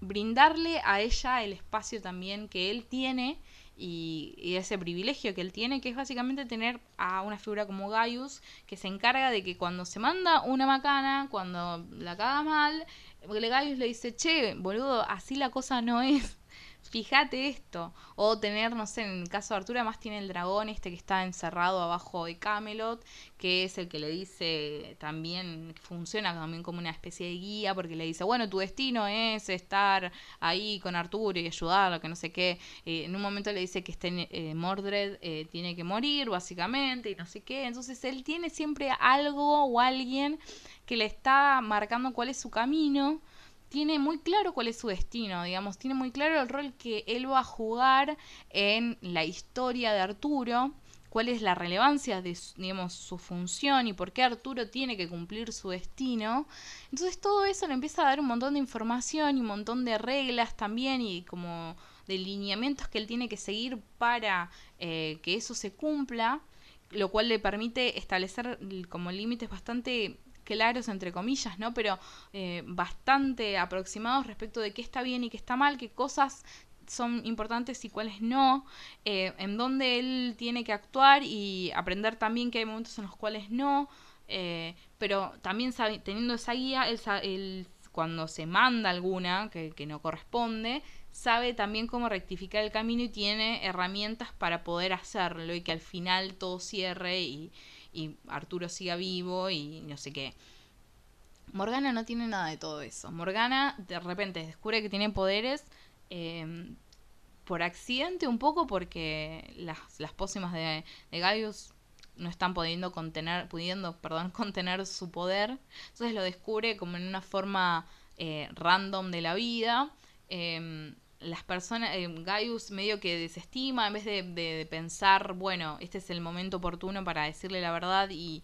brindarle a ella el espacio también que él tiene y, ese privilegio que él tiene, que es básicamente tener a una figura como Gaius, que se encarga de que cuando se manda una macana, cuando la caga mal, Gaius le dice, che, boludo, así la cosa no es fíjate esto. O tener, no sé, en el caso de Arturo, además tiene el dragón este que está encerrado abajo de Camelot, que es el que le dice también, funciona también como una especie de guía, porque le dice, bueno, tu destino es estar ahí con Arturo y ayudarlo, que no sé qué. Eh, en un momento le dice que este, eh, Mordred eh, tiene que morir, básicamente, y no sé qué. Entonces él tiene siempre algo o alguien que le está marcando cuál es su camino tiene muy claro cuál es su destino, digamos, tiene muy claro el rol que él va a jugar en la historia de Arturo, cuál es la relevancia de, digamos, su función y por qué Arturo tiene que cumplir su destino. Entonces todo eso le empieza a dar un montón de información y un montón de reglas también y como de lineamientos que él tiene que seguir para eh, que eso se cumpla, lo cual le permite establecer como límites bastante claros, entre comillas, ¿no? Pero eh, bastante aproximados respecto de qué está bien y qué está mal, qué cosas son importantes y cuáles no, eh, en dónde él tiene que actuar y aprender también que hay momentos en los cuales no, eh, pero también teniendo esa guía, él, cuando se manda alguna que, que, no corresponde, sabe también cómo rectificar el camino y tiene herramientas para poder hacerlo y que al final todo cierre y, y Arturo siga vivo y no sé qué. Morgana no tiene nada de todo eso. Morgana de repente descubre que tiene poderes em, por accidente un poco porque las, las pócimas de, de Gaius no están pudiendo contener, pudiendo, perdón, <laughs> contener su poder. Entonces lo descubre como en una forma eh, random de la vida. Eh, las personas, eh, Gaius medio que desestima en vez de, pensar, bueno, este es el momento oportuno para decirle la verdad y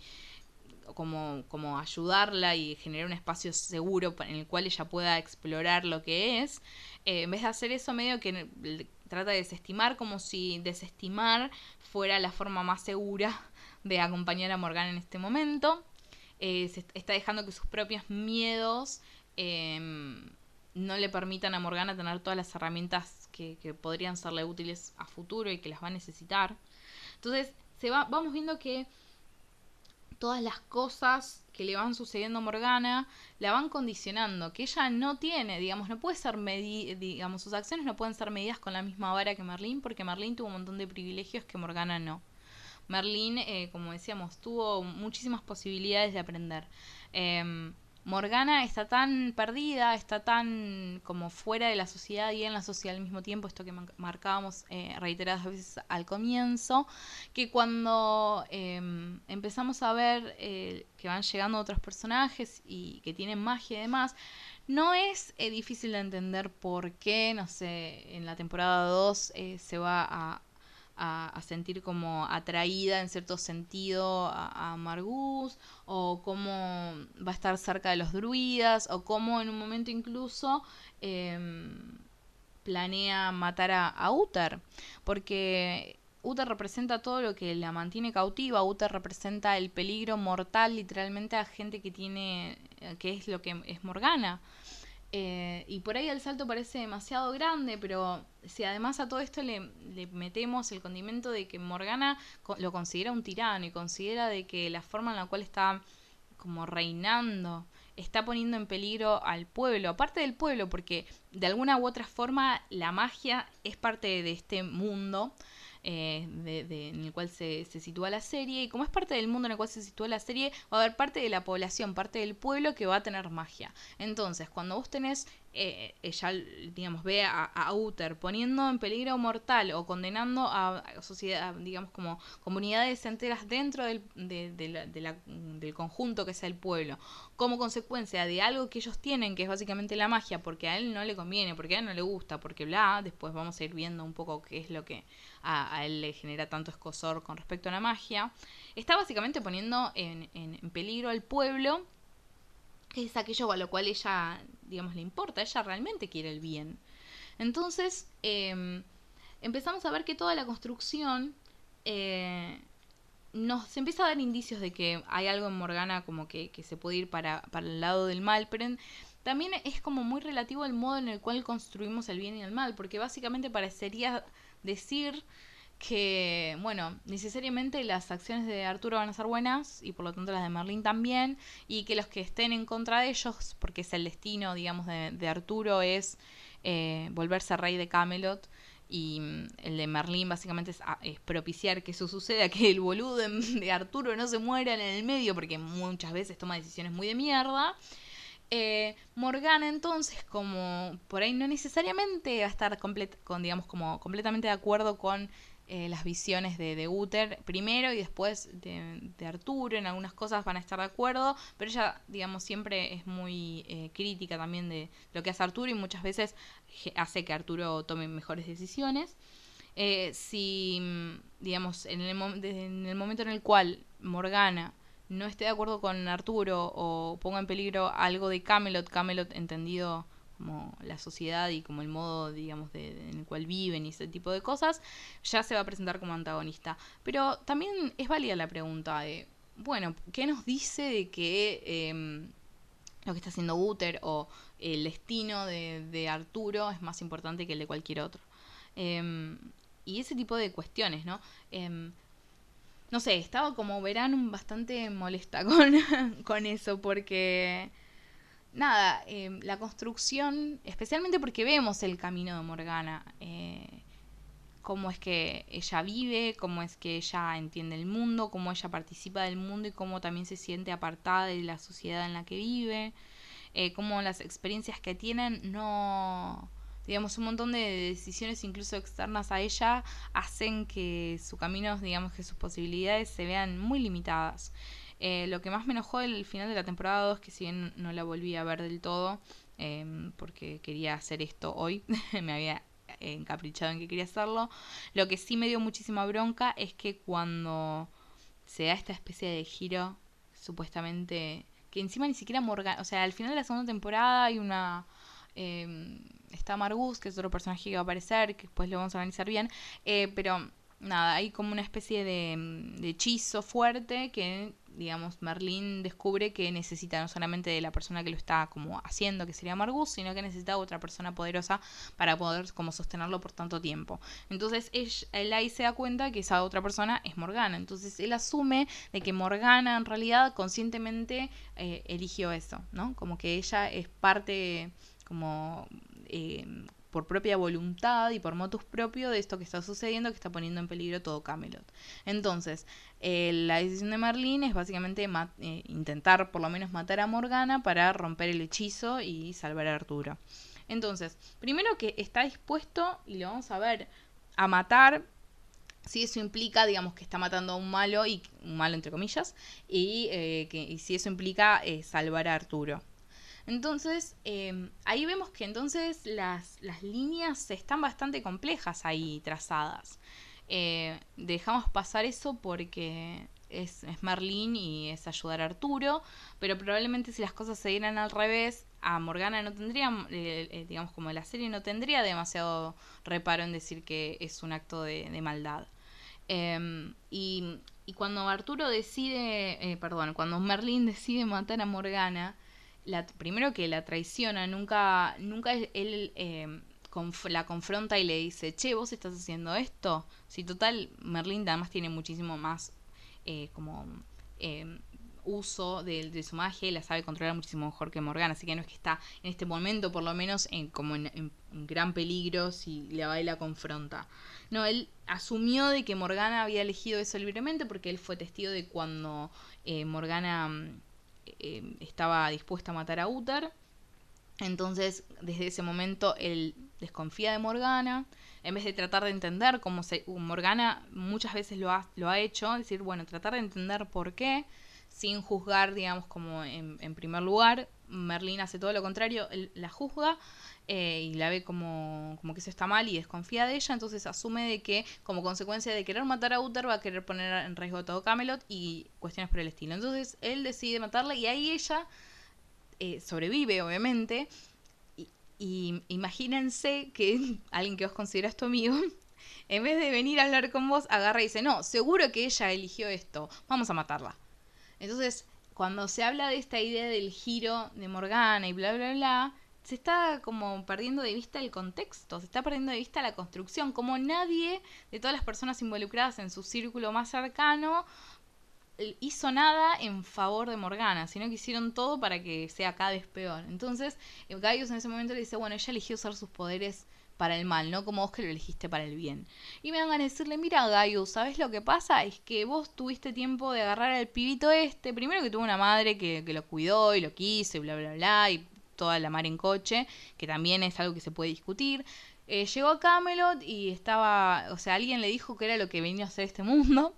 como, como ayudarla y generar un espacio seguro en el cual ella pueda explorar lo que es, eh, en vez de hacer eso medio que trata de desestimar como si desestimar fuera la forma más segura <laughs> de acompañar a Morgana en este momento. Eh, se está dejando que sus propios miedos em, no le permitan a Morgana tener todas las herramientas que, podrían serle útiles a futuro y que las va a necesitar. Entonces, se va, vamos viendo que todas las cosas que le van sucediendo a Morgana la van condicionando, que ella no tiene, digamos, no puede ser digamos, sus acciones no pueden ser medidas con la misma vara que Merlín, porque Merlín tuvo un montón de privilegios que Morgana no. Merlín, eh, como decíamos, tuvo muchísimas posibilidades de aprender. Eh, Morgana está tan perdida, está tan como fuera de la sociedad y en la sociedad al mismo tiempo, esto que marcábamos eh, reiteradas veces al comienzo, que cuando em, empezamos a ver eh, que van llegando otros personajes y que tienen magia y demás, no es eh, difícil de entender por qué, no sé, en la temporada 2 se va a, a, sentir como atraída en cierto sentido a, a, Margus, o cómo va a estar cerca de los druidas, o cómo en un momento incluso em, planea matar a, a Uther, porque Uther representa todo lo que la mantiene cautiva, Uther representa el peligro mortal literalmente a gente que tiene, que es lo que es Morgana. Eh, y por ahí el salto parece demasiado grande, pero si además a todo esto le, metemos el condimento de que Morgana lo considera un tirano y considera de que la forma en la cual está como reinando está poniendo en peligro al pueblo, aparte del pueblo, porque de alguna u otra forma la magia es parte de este mundo eh, en el cual se, se, sitúa la serie. Y como es parte del mundo en el cual se sitúa la serie, va a haber parte de la población, parte del pueblo que va a tener magia. Entonces, cuando vos tenés eh, ella, digamos, ve a, a, Uther poniendo en peligro mortal o condenando a, sociedad, digamos, como comunidades enteras dentro del, del conjunto que es el pueblo, como consecuencia de algo que ellos tienen, que es básicamente la magia, porque a él no le conviene, porque a él no le gusta, porque bla, después vamos a ir viendo un poco qué es lo que a, él le genera tanto escosor con respecto a la magia, está básicamente poniendo en, en, en peligro al pueblo que es aquello a lo cual ella, digamos, le importa, ella realmente quiere el bien. Entonces, em, empezamos a ver que toda la construcción eh, nos empieza a dar indicios de que hay algo en Morgana como que, que se puede ir para, para, el lado del mal, pero también es como muy relativo al modo en el cual construimos el bien y el mal, porque básicamente parecería decir que, bueno, necesariamente las acciones de Arturo van a ser buenas y por lo tanto las de Merlín también, y que los que estén en contra de ellos, porque es el destino, digamos, de, Arturo, es eh, volverse rey de Camelot. Y mm, el de Merlín básicamente es, ah, propiciar que eso suceda, <laughs> que el boludo de, Arturo no se muera en el medio, porque muchas veces toma decisiones muy de mierda. Eh, Morgana entonces, como por ahí no necesariamente va a estar con, digamos, como completamente de acuerdo con eh, las visiones de, de Uther primero y después de, Arturo. En algunas cosas van a estar de acuerdo, pero ella, digamos, siempre es muy eh, crítica también de lo que hace Arturo y muchas veces hace que Arturo tome mejores decisiones. Eh, si, digamos, en el, en el momento en el cual Morgana no esté de acuerdo con Arturo o ponga en peligro algo de Camelot, Camelot entendido como la sociedad y como el modo, digamos, de, cual viven y ese tipo de cosas, ya se va a presentar como antagonista. Pero también es válida la pregunta de, bueno, ¿qué nos dice de que em, lo que está haciendo Uther o el destino de, Arturo es más importante que el de cualquier otro? Em, y ese tipo de cuestiones, ¿no? Em, no sé, estaba como verán bastante molesta <laughs> con, con eso porque nada, em, la construcción, especialmente porque vemos el camino de Morgana, eh, cómo es que ella vive, cómo es que ella entiende el mundo, cómo ella participa del mundo y cómo también se siente apartada de la sociedad en la que vive, eh, cómo las experiencias que tienen no, digamos, un montón de decisiones incluso externas a ella hacen que su camino, digamos, que sus posibilidades se vean muy limitadas. Eh, lo que más me enojó el final de la temporada 2, que si bien no la volví a ver del todo, em, porque quería hacer esto hoy, <laughs> me había encaprichado en que quería hacerlo, lo que sí me dio muchísima bronca es que cuando se da esta especie de giro, supuestamente, que encima ni siquiera Morgan, o sea, al final de la segunda temporada hay una... Eh, está Margus, que es otro personaje que va a aparecer, que después lo vamos a analizar bien, eh, pero nada, hay como una especie de, de hechizo fuerte que digamos, Merlín descubre que necesita no solamente de la persona que lo está como haciendo, que sería Margus, sino que necesita otra persona poderosa para poder como sostenerlo por tanto tiempo. Entonces él, ahí se da cuenta que esa otra persona es Morgana. Entonces él asume de que Morgana en realidad conscientemente eh, eligió eso, ¿no? Como que ella es parte como... Eh, por propia voluntad y por motus propio de esto que está sucediendo, que está poniendo en peligro todo Camelot. Entonces, eh, la decisión de Merlín es básicamente eh, intentar por lo menos matar a Morgana para romper el hechizo y salvar a Arturo. Entonces, primero que está dispuesto, y lo vamos a ver, a matar si eso implica, digamos, que está matando a un malo, y un malo entre comillas, y, eh, que, y si eso implica salvar a Arturo. Entonces, em, ahí vemos que entonces las, las, líneas están bastante complejas ahí trazadas. Eh, dejamos pasar eso porque es, es, Merlín y es ayudar a Arturo, pero probablemente si las cosas se dieran al revés, a Morgana no tendría, eh, eh, digamos como la serie, no tendría demasiado reparo en decir que es un acto de, maldad. Em, y, y, cuando Arturo decide, perdón, cuando Merlín decide matar a Morgana, la, primero que la traiciona, nunca, nunca él eh, la confronta y le dice, che, vos estás haciendo esto. Si total, Merlin además tiene muchísimo más eh, como eh, uso de, su magia y la sabe controlar muchísimo mejor que Morgana, así que no es que está en este momento por lo menos en, como en, gran peligro si le va y la confronta. No, él asumió de que Morgana había elegido eso libremente porque él fue testigo de cuando Morgana eh, estaba dispuesta a matar a Uther. Entonces, desde ese momento, él desconfía de Morgana. En vez de tratar de entender cómo se. Uh, Morgana muchas veces lo ha, lo ha hecho, es decir, bueno, tratar de entender por qué, sin juzgar, digamos, como en, en primer lugar. Merlín hace todo lo contrario, él la juzga eh, y la ve como, que eso está mal y desconfía de ella, entonces asume de que como consecuencia de querer matar a Uther va a querer poner en riesgo todo Camelot y cuestiones por el estilo. Entonces él decide matarla y ahí ella eh, sobrevive, obviamente. Y, imagínense que <laughs> alguien que vos consideras tu amigo, <laughs> en vez de venir a hablar con vos, agarra y dice, no, seguro que ella eligió esto, vamos a matarla. Entonces, cuando se habla de esta idea del giro de Morgana y bla, bla, bla, se está como perdiendo de vista el contexto, se está perdiendo de vista la construcción, como nadie de todas las personas involucradas en su círculo más cercano hizo nada en favor de Morgana, sino que hicieron todo para que sea cada vez peor. Entonces, Gaius en ese momento le dice, bueno, ella eligió usar sus poderes para el mal, no como vos que lo elegiste para el bien. Y me van a decirle, mira Gaius, ¿sabes lo que pasa? Es que vos tuviste tiempo de agarrar al pibito este, primero que tuvo una madre que, que lo cuidó y lo quiso y bla, bla, bla, y toda la mar en coche, que también es algo que se puede discutir. Eh, llegó a Camelot y estaba, o sea, alguien le dijo que era lo que venía a hacer este mundo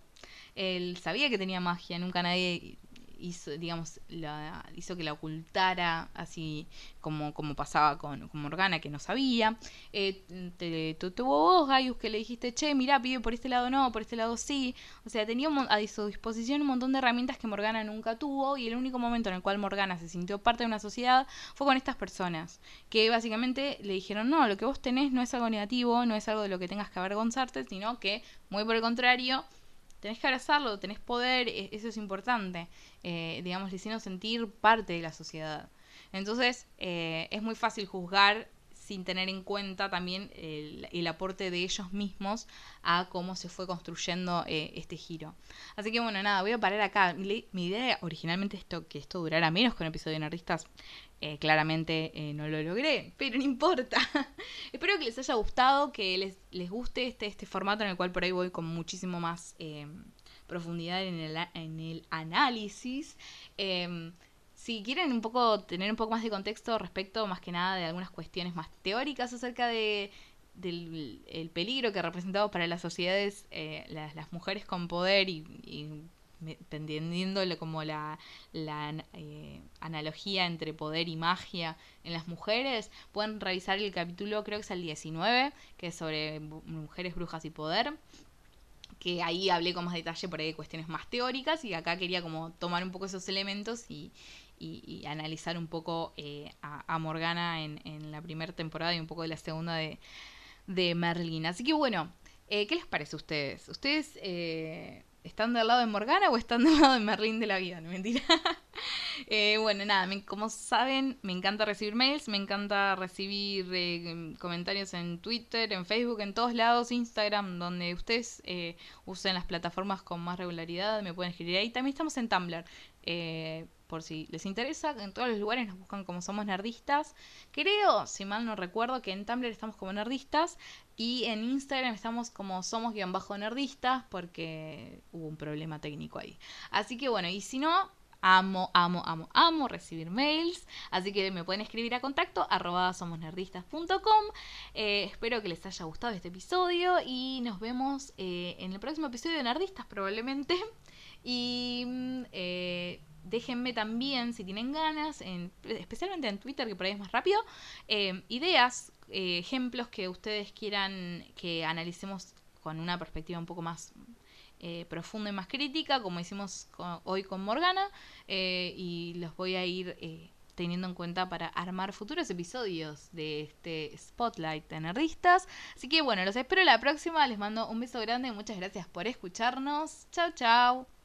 él sabía que tenía magia, nunca nadie hizo, digamos, la, hizo que la ocultara, así como, como pasaba con, con Morgana, que no sabía. Eh, te, tuvo vos, Gaius, que le dijiste, che, mira, pibe, por este lado no, por este lado sí. O sea, tenía a su disposición un montón de herramientas que Morgana nunca tuvo, y el único momento en el cual Morgana se sintió parte de una sociedad fue con estas personas, que básicamente le dijeron, no, lo que vos tenés no es algo negativo, no es algo de lo que tengas que avergonzarte, sino que, muy por el contrario, tenés que abrazarlo, tenés poder, e, eso es importante. Eh, digamos, le hicieron sentir parte de la sociedad. Entonces, eh, es muy fácil juzgar sin tener en cuenta también el, aporte de ellos mismos a cómo se fue construyendo eh, este giro. Así que bueno, nada, voy a parar acá. Mi, idea originalmente esto que esto durara menos un episodio de Nerdistas. Eh, claramente eh, no lo logré, pero no importa. <laughs> Espero que les haya gustado, que les, les guste este, este formato en el cual por ahí voy con muchísimo más profundidad en el, en el análisis. Em, si quieren un poco tener un poco más de contexto respecto más que nada de algunas cuestiones más teóricas acerca de del el peligro que representamos para las sociedades eh, las, mujeres con poder y entendiéndolo como la, la eh, analogía entre poder y magia en las mujeres, pueden revisar el capítulo, creo que es el 19, que es sobre mujeres, brujas y poder que ahí hablé con más detalle por ahí de cuestiones más teóricas y acá quería como tomar un poco esos elementos y, y, analizar un poco eh, a, Morgana en, en la primera temporada y un poco de la segunda de, de Merlin. Así que bueno, eh, ¿qué les parece a ustedes? ¿Ustedes están del lado de Morgana o están del lado de Merlin de la vida? No mentira. <laughs> bueno, nada, como saben, me encanta recibir mails, me encanta recibir comentarios en Twitter, en Facebook, en todos lados, Instagram, donde ustedes usen las plataformas con más regularidad, me pueden escribir ahí. También estamos en Tumblr. Eh, por si les interesa, en todos los lugares nos buscan como somos nerdistas. Creo, si mal no recuerdo, que en Tumblr estamos como nerdistas y en Instagram estamos como somos-nerdistas porque hubo un problema técnico ahí. Así que bueno, y si no, amo, amo, amo, amo recibir mails. Así que me pueden escribir a contacto arroba somosnerdistas.com. Eh, espero que les haya gustado este episodio y nos vemos eh, en el próximo episodio de Nerdistas probablemente. Y mm, eh, déjenme también, si tienen ganas, en, especialmente en Twitter, que por ahí es más rápido, ideas, eh, ejemplos que ustedes quieran que analicemos con una perspectiva un poco más eh, profunda y más crítica, como hicimos hoy con Morgana, y los voy a ir teniendo en cuenta para armar futuros episodios de este Spotlight de Nerdistas. Así que bueno, los espero la próxima, les mando un beso grande, muchas gracias por escucharnos, chao chao.